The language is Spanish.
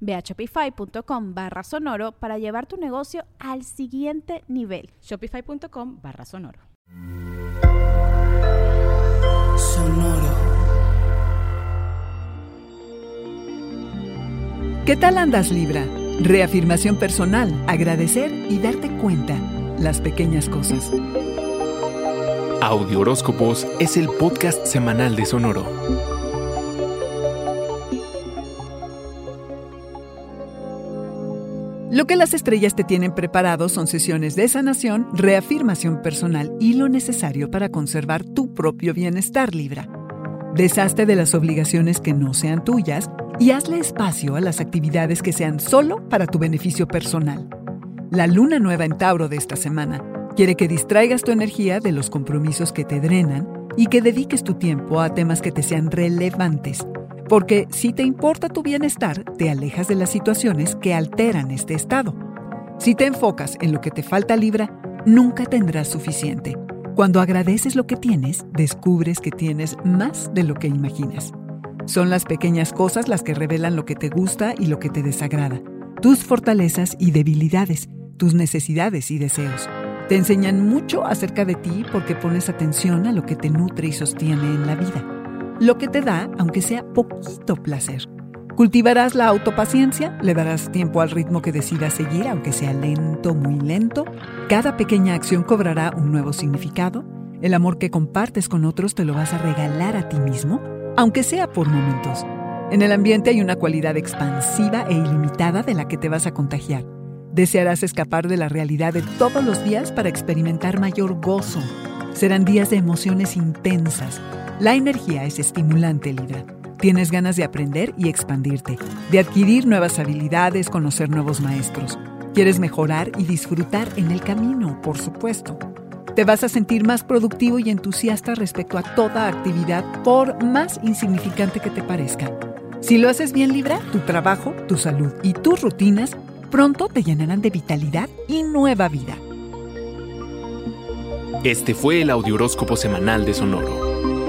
Ve a shopify.com barra sonoro para llevar tu negocio al siguiente nivel. Shopify.com barra sonoro. Sonoro. ¿Qué tal andas Libra? Reafirmación personal, agradecer y darte cuenta las pequeñas cosas. Audio Horóscopos es el podcast semanal de Sonoro. Lo que las estrellas te tienen preparado son sesiones de sanación, reafirmación personal y lo necesario para conservar tu propio bienestar Libra. Deshazte de las obligaciones que no sean tuyas y hazle espacio a las actividades que sean solo para tu beneficio personal. La luna nueva en Tauro de esta semana quiere que distraigas tu energía de los compromisos que te drenan y que dediques tu tiempo a temas que te sean relevantes porque si te importa tu bienestar, te alejas de las situaciones que alteran este estado. Si te enfocas en lo que te falta Libra, nunca tendrás suficiente. Cuando agradeces lo que tienes, descubres que tienes más de lo que imaginas. Son las pequeñas cosas las que revelan lo que te gusta y lo que te desagrada, tus fortalezas y debilidades, tus necesidades y deseos. Te enseñan mucho acerca de ti porque pones atención a lo que te nutre y sostiene en la vida lo que te da, aunque sea poquito placer. Cultivarás la autopaciencia, le darás tiempo al ritmo que decidas seguir, aunque sea lento, muy lento. Cada pequeña acción cobrará un nuevo significado. El amor que compartes con otros te lo vas a regalar a ti mismo, aunque sea por momentos. En el ambiente hay una cualidad expansiva e ilimitada de la que te vas a contagiar. Desearás escapar de la realidad de todos los días para experimentar mayor gozo. Serán días de emociones intensas, la energía es estimulante, Libra. Tienes ganas de aprender y expandirte, de adquirir nuevas habilidades, conocer nuevos maestros. Quieres mejorar y disfrutar en el camino, por supuesto. Te vas a sentir más productivo y entusiasta respecto a toda actividad, por más insignificante que te parezca. Si lo haces bien, Libra, tu trabajo, tu salud y tus rutinas pronto te llenarán de vitalidad y nueva vida. Este fue el Audioróscopo Semanal de Sonoro.